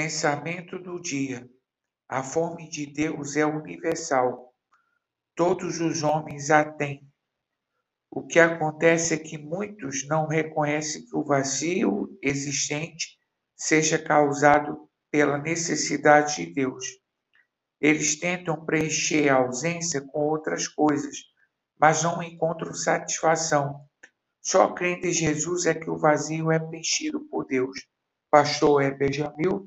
Pensamento do dia. A fome de Deus é universal. Todos os homens a têm. O que acontece é que muitos não reconhecem que o vazio existente seja causado pela necessidade de Deus. Eles tentam preencher a ausência com outras coisas, mas não encontram satisfação. Só crendo em Jesus é que o vazio é preenchido por Deus. Pastor é Benjamil,